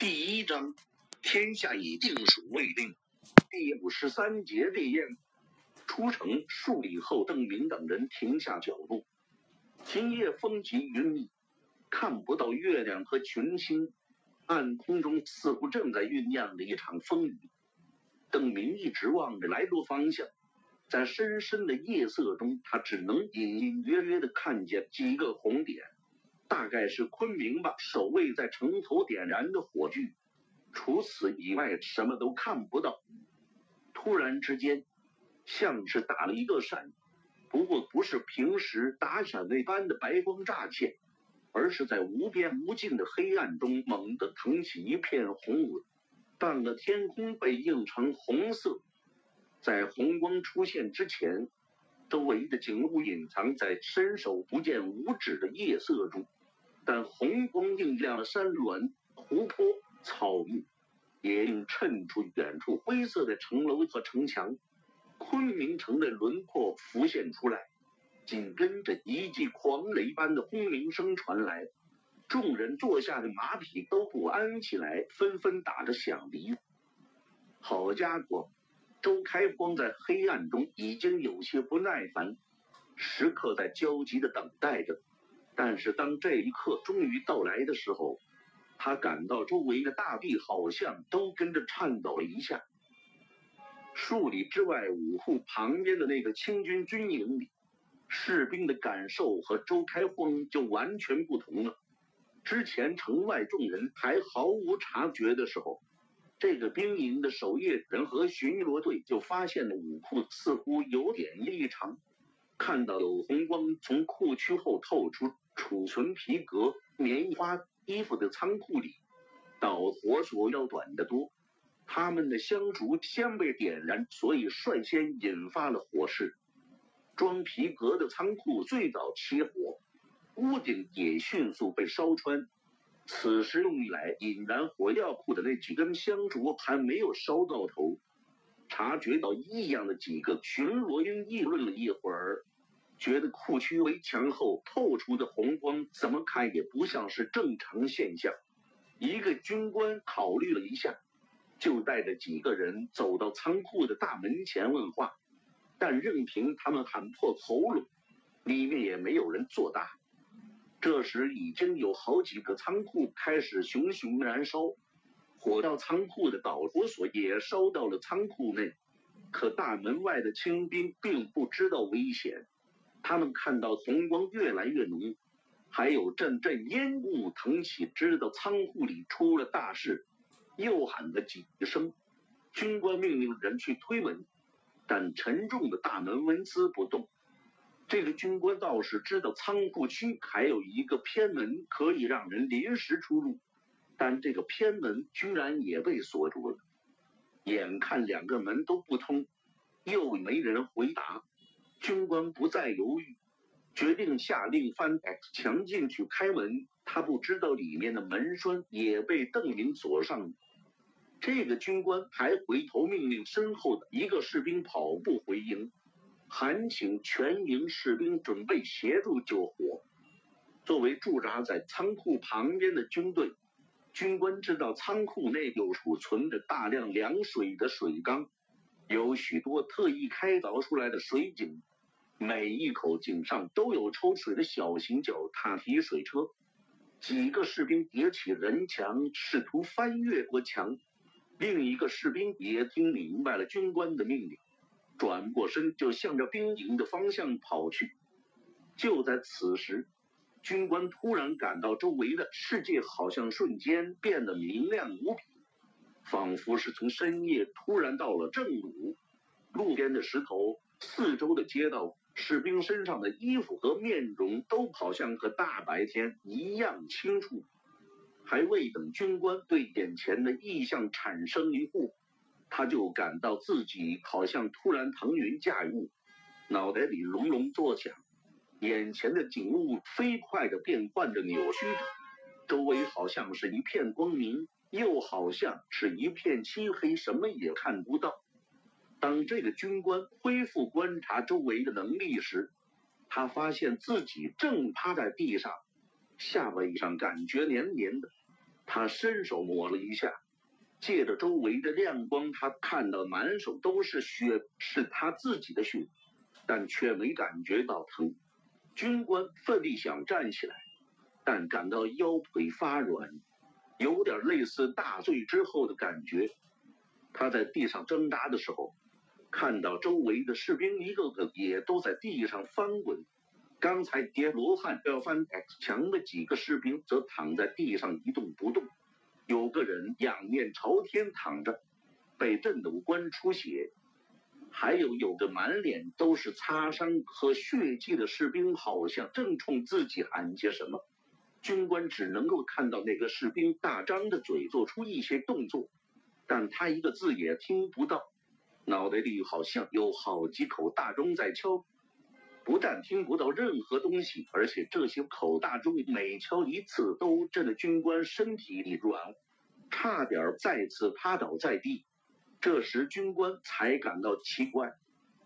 第一章，天下已定属未定。第五十三节烈焰。出城数里后，邓明等人停下脚步。今夜风急云密，看不到月亮和群星，暗空中似乎正在酝酿着一场风雨。邓明一直望着来路方向，在深深的夜色中，他只能隐隐约约的看见几个红点。大概是昆明吧，守卫在城头点燃的火炬，除此以外什么都看不到。突然之间，像是打了一个闪，不过不是平时打闪那般的白光乍现，而是在无边无尽的黑暗中猛地腾起一片红纹，半个天空被映成红色。在红光出现之前，周围的景物隐藏在伸手不见五指的夜色中。但红光映亮了山峦、湖泊、草木，也映衬出远处灰色的城楼和城墙。昆明城的轮廓浮现出来，紧跟着一记狂雷般的轰鸣声传来，众人坐下的马匹都不安起来，纷纷打着响鼻。好家伙！周开光在黑暗中已经有些不耐烦，时刻在焦急的等待着。但是当这一刻终于到来的时候，他感到周围的大地好像都跟着颤抖了一下。数里之外，五户旁边的那个清军军营里，士兵的感受和周开荒就完全不同了。之前城外众人还毫无察觉的时候，这个兵营的守夜人和巡逻队就发现了武库似乎有点异常。看到有红光从库区后透出，储存皮革、棉花、衣服的仓库里，导火索要短得多。他们的香烛先被点燃，所以率先引发了火势。装皮革的仓库最早起火，屋顶也迅速被烧穿。此时用来引燃火药库的那几根香烛还没有烧到头。察觉到异样的几个巡逻兵议论了一会儿。觉得库区围墙后透出的红光怎么看也不像是正常现象。一个军官考虑了一下，就带着几个人走到仓库的大门前问话，但任凭他们喊破喉咙，里面也没有人作答。这时已经有好几个仓库开始熊熊燃烧，火到仓库的导火索也烧到了仓库内，可大门外的清兵并不知道危险。他们看到红光越来越浓，还有阵阵烟雾腾起，知道仓库里出了大事，又喊了几声。军官命令人去推门，但沉重的大门纹丝不动。这个军官倒是知道仓库区还有一个偏门可以让人临时出入，但这个偏门居然也被锁住了。眼看两个门都不通，又没人回答。军官不再犹豫，决定下令翻墙进去开门。他不知道里面的门栓也被邓明锁上了。这个军官还回头命令身后的一个士兵跑步回营，喊请全营士兵准备协助救火。作为驻扎在仓库旁边的军队，军官知道仓库内有储存着大量凉水的水缸，有许多特意开凿出来的水井。每一口井上都有抽水的小型脚踏提水车，几个士兵叠起人墙，试图翻越过墙。另一个士兵也听明白了军官的命令，转过身就向着兵营的方向跑去。就在此时，军官突然感到周围的世界好像瞬间变得明亮无比，仿佛是从深夜突然到了正午。路边的石头，四周的街道。士兵身上的衣服和面容都好像和大白天一样清楚，还未等军官对眼前的异象产生疑惑，他就感到自己好像突然腾云驾雾，脑袋里隆隆作响，眼前的景物飞快地变换着、扭曲着，周围好像是一片光明，又好像是一片漆黑，什么也看不到。当这个军官恢复观察周围的能力时，他发现自己正趴在地上，下巴以上感觉黏黏的。他伸手抹了一下，借着周围的亮光，他看到满手都是血，是他自己的血，但却没感觉到疼。军官奋力想站起来，但感到腰腿发软，有点类似大醉之后的感觉。他在地上挣扎的时候，看到周围的士兵一个个也都在地上翻滚。刚才叠罗汉要翻墙的几个士兵则躺在地上一动不动，有个人仰面朝天躺着，被震得五官出血，还有有的满脸都是擦伤和血迹的士兵好像正冲自己喊些什么。军官只能够看到那个士兵大张的嘴做出一些动作，但他一个字也听不到，脑袋里好像有好几口大钟在敲。不但听不到任何东西，而且这些口大钟每敲一次都震得军官身体里软，差点再次趴倒在地。这时军官才感到奇怪，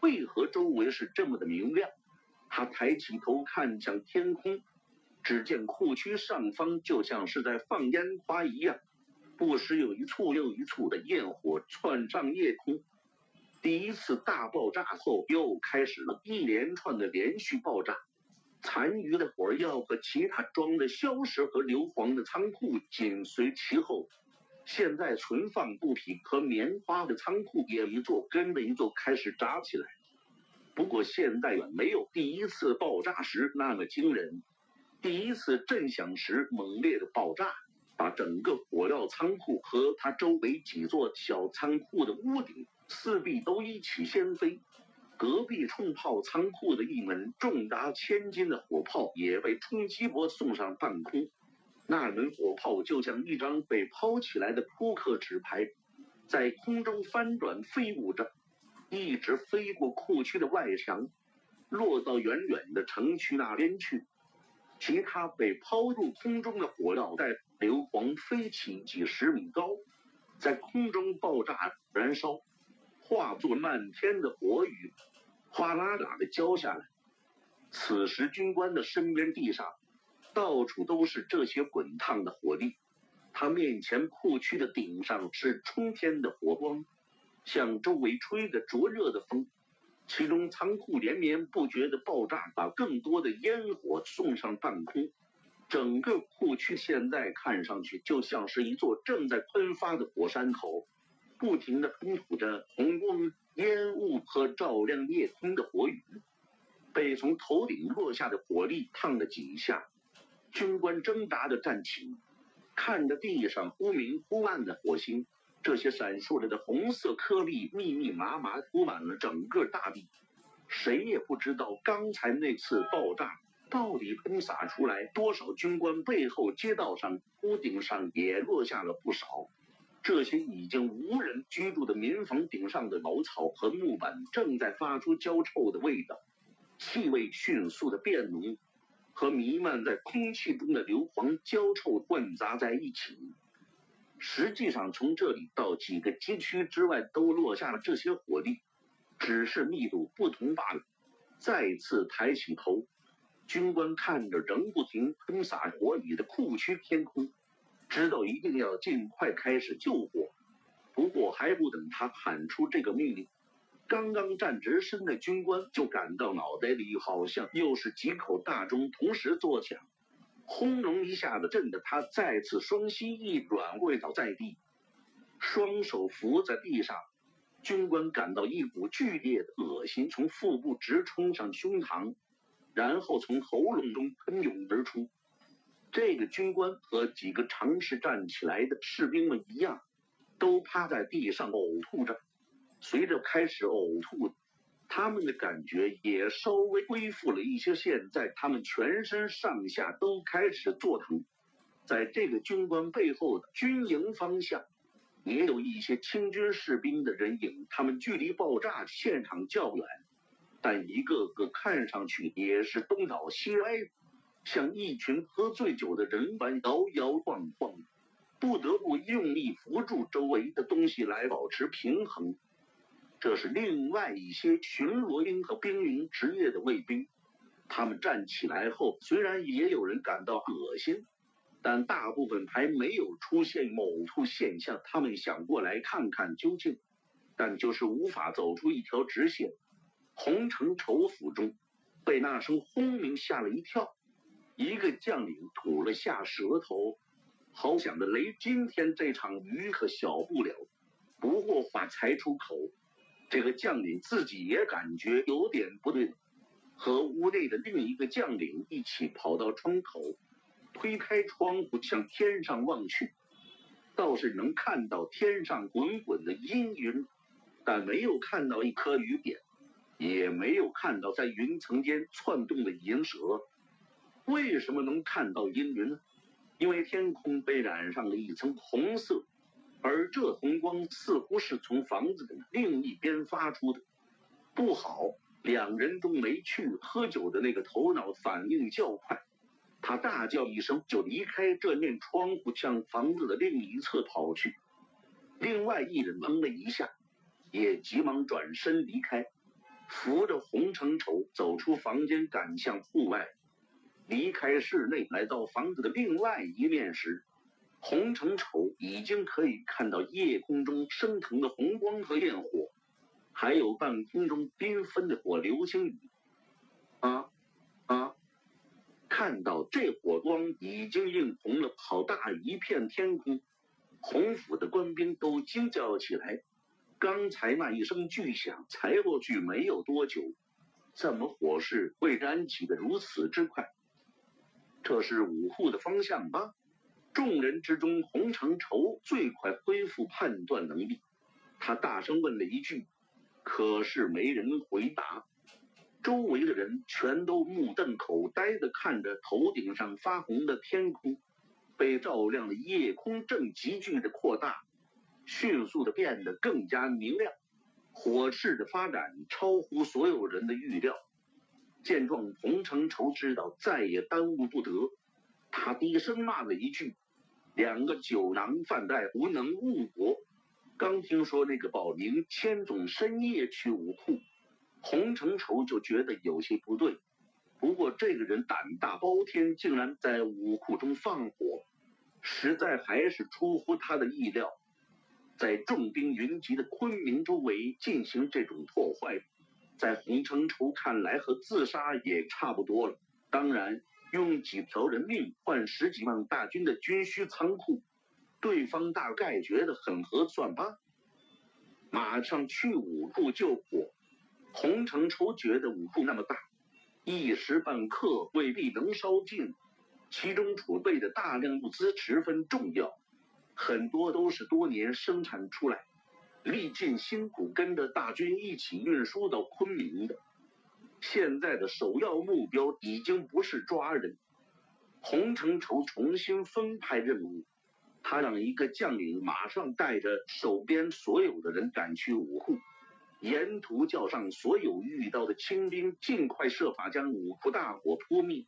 为何周围是这么的明亮？他抬起头看向天空，只见库区上方就像是在放烟花一样，不时有一簇又一簇的焰火窜上夜空。第一次大爆炸后，又开始了一连串的连续爆炸。残余的火药和其他装着硝石和硫磺的仓库紧随其后。现在存放布匹和棉花的仓库也一座跟着一座开始炸起来。不过现在远没有第一次爆炸时那么惊人。第一次震响时猛烈的爆炸，把整个火药仓库和它周围几座小仓库的屋顶。四壁都一起掀飞，隔壁冲炮仓库的一门重达千斤的火炮也被冲击波送上半空。那门火炮就像一张被抛起来的扑克纸牌，在空中翻转飞舞着，一直飞过库区的外墙，落到远远的城区那边去。其他被抛入空中的火药带硫磺飞起几十米高，在空中爆炸燃烧。化作漫天的火雨，哗啦啦的浇下来。此时，军官的身边地上到处都是这些滚烫的火粒。他面前库区的顶上是冲天的火光，向周围吹着灼热的风。其中仓库连绵不绝的爆炸，把更多的烟火送上半空。整个库区现在看上去就像是一座正在喷发的火山口。不停地喷吐着红光、烟雾和照亮夜空的火雨，被从头顶落下的火力烫了几下。军官挣扎着站起，看着地上忽明忽暗的火星，这些闪烁着的红色颗粒密密麻麻铺满了整个大地。谁也不知道刚才那次爆炸到底喷洒出来多少。军官背后街道上、屋顶上也落下了不少。这些已经无人居住的民房顶上的茅草和木板正在发出焦臭的味道，气味迅速的变浓，和弥漫在空气中的硫磺焦臭混杂在一起。实际上，从这里到几个街区之外都落下了这些火力，只是密度不同罢了。再次抬起头，军官看着仍不停喷洒火雨的库区天空。知道一定要尽快开始救火，不过还不等他喊出这个命令，刚刚站直身的军官就感到脑袋里好像又是几口大钟同时作响，轰隆一下子震得他再次双膝一软跪倒在地，双手扶在地上。军官感到一股剧烈的恶心从腹部直冲上胸膛，然后从喉咙中喷涌而出。这个军官和几个尝试站起来的士兵们一样，都趴在地上呕吐着。随着开始呕吐，他们的感觉也稍微恢复了一些。现在他们全身上下都开始作疼。在这个军官背后的军营方向，也有一些清军士兵的人影。他们距离爆炸现场较远，但一个个看上去也是东倒西歪。像一群喝醉酒的人般摇摇晃晃，不得不用力扶住周围的东西来保持平衡。这是另外一些巡逻兵和兵营职业的卫兵。他们站起来后，虽然也有人感到恶心，但大部分还没有出现某处现象。他们想过来看看究竟，但就是无法走出一条直线。洪承畴府中，被那声轰鸣吓了一跳。一个将领吐了下舌头，好想的雷！今天这场雨可小不了。不过话才出口，这个将领自己也感觉有点不对，和屋内的另一个将领一起跑到窗口。推开窗户，向天上望去，倒是能看到天上滚滚的阴云，但没有看到一颗雨点，也没有看到在云层间窜动的银蛇。为什么能看到阴云呢？因为天空被染上了一层红色，而这红光似乎是从房子的另一边发出的。不好，两人都没去喝酒的那个头脑反应较快。他大叫一声，就离开这面窗户，向房子的另一侧跑去。另外一人愣了一下，也急忙转身离开，扶着洪承畴走出房间，赶向户外。离开室内，来到房子的另外一面时，洪承畴已经可以看到夜空中升腾的红光和焰火，还有半空中缤纷的火流星雨。啊啊！看到这火光已经映红了好大一片天空，洪府的官兵都惊叫起来。刚才那一声巨响才过去没有多久，怎么火势会燃起的如此之快？这是五户的方向吧？众人之中，洪承畴最快恢复判断能力，他大声问了一句，可是没人回答。周围的人全都目瞪口呆的看着头顶上发红的天空，被照亮的夜空正急剧的扩大，迅速的变得更加明亮。火势的发展超乎所有人的预料。见状，洪承畴知道再也耽误不得，他低声骂了一句：“两个酒囊饭袋，无能误国。”刚听说那个保宁千总深夜去武库。洪承畴就觉得有些不对，不过这个人胆大包天，竟然在武库中放火，实在还是出乎他的意料。在重兵云集的昆明周围进行这种破坏，在洪承畴看来和自杀也差不多了。当然，用几条人命换十几万大军的军需仓库，对方大概觉得很合算吧。马上去五库救火。洪承畴觉得五库那么大，一时半刻未必能烧尽，其中储备的大量物资十分重要，很多都是多年生产出来，历尽辛苦跟着大军一起运输到昆明的。现在的首要目标已经不是抓人，洪承畴重新分派任务，他让一个将领马上带着手边所有的人赶去武库。沿途叫上所有遇到的清兵，尽快设法将武库大火扑灭，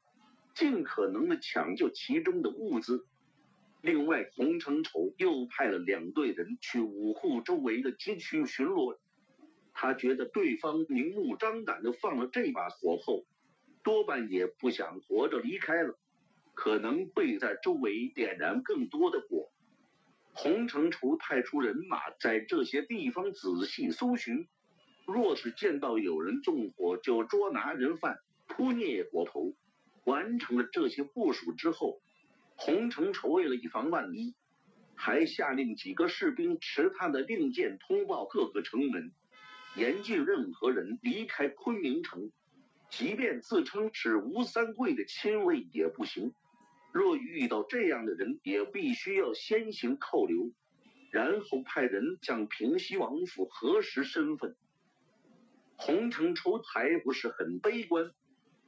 尽可能的抢救其中的物资。另外，洪承畴又派了两队人去五户周围的街区巡逻。他觉得对方明目张胆的放了这把火后，多半也不想活着离开了，可能会在周围点燃更多的火。洪承畴派出人马在这些地方仔细搜寻。若是见到有人纵火，就捉拿人犯，扑灭火头。完成了这些部署之后，洪承畴为了以防万一，还下令几个士兵持他的令箭通报各个城门，严禁任何人离开昆明城，即便自称是吴三桂的亲卫也不行。若遇到这样的人，也必须要先行扣留，然后派人向平西王府核实身份。洪承畴还不是很悲观，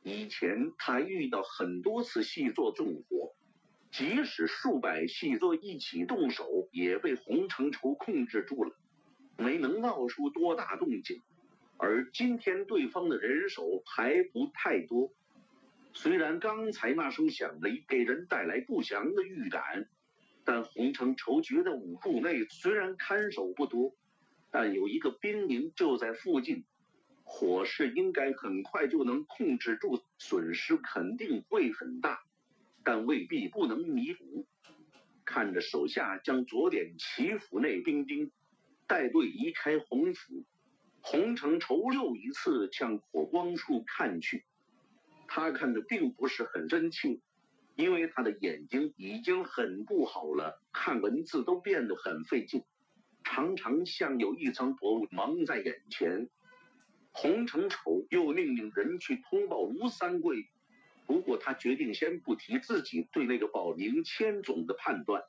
以前他遇到很多次细作纵火，即使数百细作一起动手，也被洪承畴控制住了，没能闹出多大动静。而今天对方的人手还不太多，虽然刚才那声响雷给人带来不祥的预感，但洪承畴觉得武库内虽然看守不多，但有一个兵营就在附近。火势应该很快就能控制住，损失肯定会很大。但未必不能弥补。看着手下将左点齐府内兵丁带队离开洪府，洪承畴又一次向火光处看去。他看的并不是很真切，因为他的眼睛已经很不好了，看文字都变得很费劲，常常像有一层薄雾蒙在眼前。洪承畴又命令人去通报吴三桂。不过他决定先不提自己对那个保宁千总的判断。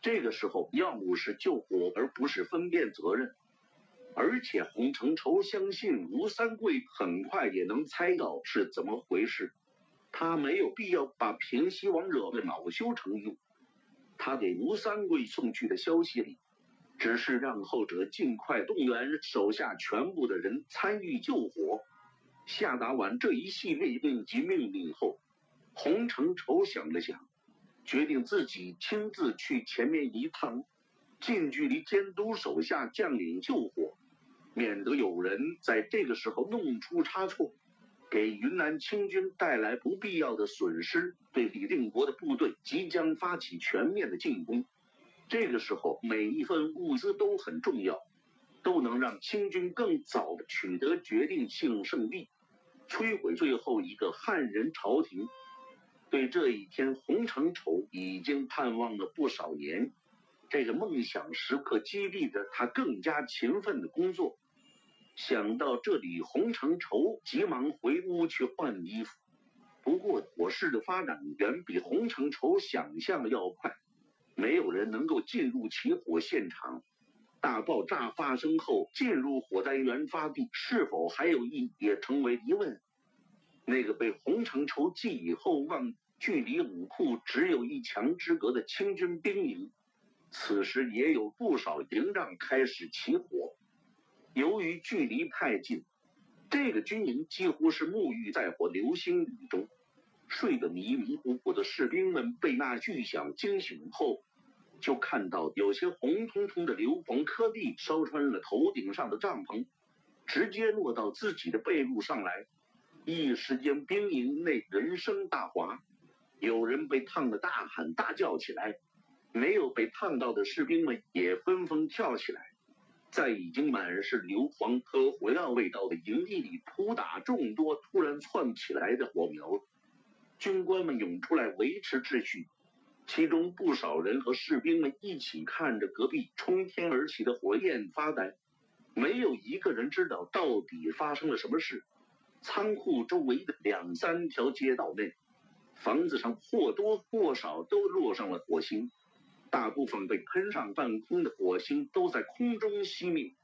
这个时候要么是救火，而不是分辨责任。而且洪承畴相信吴三桂很快也能猜到是怎么回事，他没有必要把平西王惹得恼羞成怒。他给吴三桂送去的消息里，只是让后者尽快动员手下全部的人参与救火。下达完这一系列应急命令后，洪承畴想了想，决定自己亲自去前面一趟，近距离监督手下将领救火，免得有人在这个时候弄出差错，给云南清军带来不必要的损失。对李定国的部队即将发起全面的进攻，这个时候每一份物资都很重要。都能让清军更早的取得决定性胜利，摧毁最后一个汉人朝廷。对这一天，洪承畴已经盼望了不少年。这个梦想时刻激励着他更加勤奋的工作。想到这里，洪承畴急忙回屋去换衣服。不过，火势的发展远比洪承畴想象的要快，没有人能够进入起火现场。大爆炸发生后，进入火灾原发地是否还有意义，也成为疑问。那个被洪承畴寄以厚望、距离武库只有一墙之隔的清军兵营，此时也有不少营帐开始起火。由于距离太近，这个军营几乎是沐浴在火流星雨中。睡得迷迷糊糊的士兵们被那巨响惊醒后。就看到有些红彤彤的硫磺颗粒烧穿了头顶上的帐篷，直接落到自己的背部上来。一时间，兵营内人声大哗，有人被烫得大喊大叫起来，没有被烫到的士兵们也纷纷跳起来，在已经满是硫磺和火药味道的营地里扑打众多突然窜起来的火苗。军官们涌出来维持秩序。其中不少人和士兵们一起看着隔壁冲天而起的火焰发呆，没有一个人知道到底发生了什么事。仓库周围的两三条街道内，房子上或多或少都落上了火星，大部分被喷上半空的火星都在空中熄灭，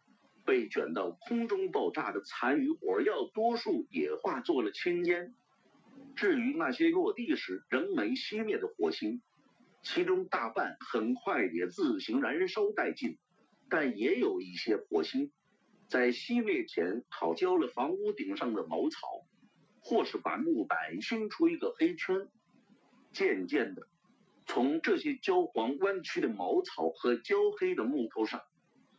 被卷到空中爆炸的残余火药，多数也化作了青烟。至于那些落地时仍没熄灭的火星，其中大半很快也自行燃烧殆尽，但也有一些火星在熄灭前烤焦了房屋顶上的茅草，或是把木板熏出一个黑圈。渐渐的，从这些焦黄弯曲的茅草和焦黑的木头上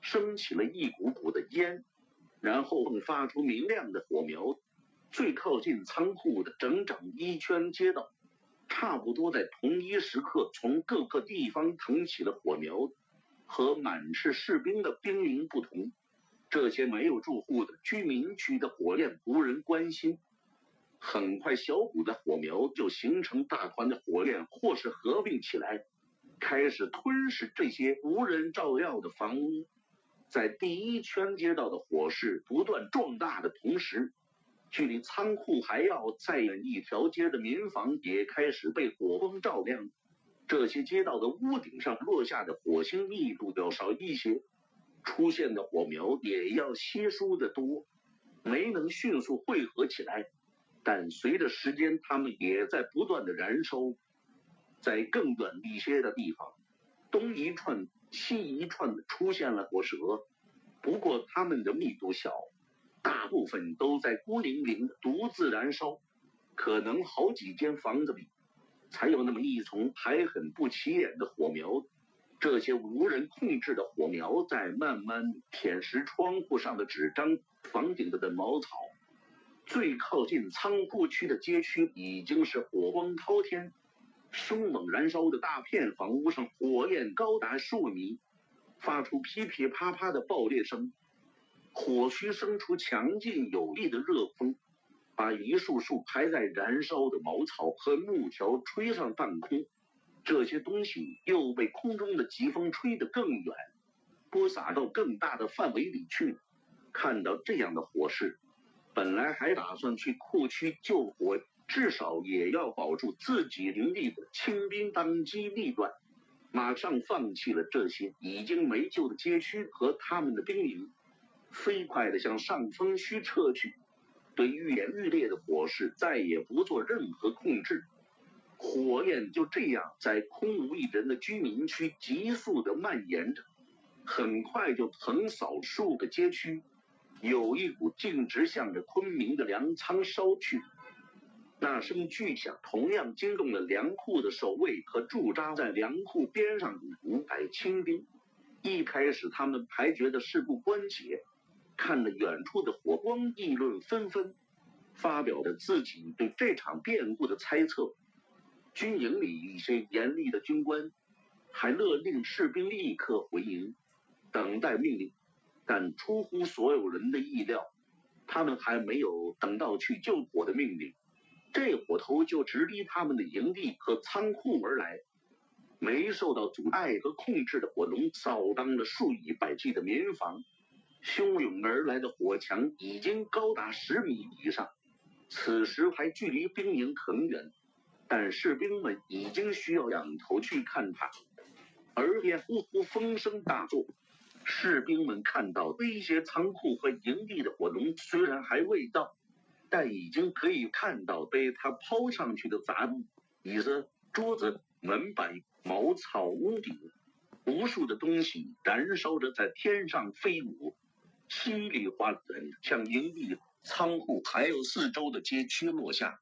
升起了一股股的烟，然后迸发出明亮的火苗。最靠近仓库的整整一圈街道。差不多在同一时刻，从各个地方腾起了火苗。和满是士兵的兵营不同，这些没有住户的居民区的火焰无人关心。很快，小股的火苗就形成大团的火焰，或是合并起来，开始吞噬这些无人照耀的房屋。在第一圈街道的火势不断壮大的同时。距离仓库还要再远一条街的民房也开始被火光照亮，这些街道的屋顶上落下的火星密度要少一些，出现的火苗也要稀疏的多，没能迅速汇合起来，但随着时间，它们也在不断的燃烧，在更远一些的地方，东一串西一串的出现了火舌，不过它们的密度小。大部分都在孤零零独自燃烧，可能好几间房子里才有那么一丛还很不起眼的火苗。这些无人控制的火苗在慢慢舔食窗户上的纸张、房顶的茅草。最靠近仓库区的街区已经是火光滔天，凶猛燃烧的大片房屋上，火焰高达数米，发出噼噼啪啪的爆裂声。火区生出强劲有力的热风，把一束束还在燃烧的茅草和木条吹上半空。这些东西又被空中的疾风吹得更远，播撒到更大的范围里去。看到这样的火势，本来还打算去库区救火。至少也要保住自己营地的清兵当机立断，马上放弃了这些已经没救的街区和他们的兵营，飞快地向上风区撤去。对愈演愈烈的火势再也不做任何控制，火焰就这样在空无一人的居民区急速地蔓延着，很快就横扫数个街区，有一股径直向着昆明的粮仓烧去。那声巨响同样惊动了粮库的守卫和驻扎在粮库边上的五百清兵。一开始，他们还觉得事不关己，看着远处的火光，议论纷纷，发表着自己对这场变故的猜测。军营里一些严厉的军官还勒令士兵立刻回营，等待命令。但出乎所有人的意料，他们还没有等到去救火的命令。这火头就直逼他们的营地和仓库而来，没受到阻碍和控制的火龙扫荡了数以百计的民房，汹涌而来的火墙已经高达十米以上。此时还距离兵营很远，但士兵们已经需要仰头去看它。耳边呼呼风声大作，士兵们看到威胁仓库和营地的火龙虽然还未到。但已经可以看到被他抛上去的杂物，椅子、桌子、门板、茅草、屋顶，无数的东西燃烧着在天上飞舞，稀里哗啦的向营地、仓库还有四周的街区落下。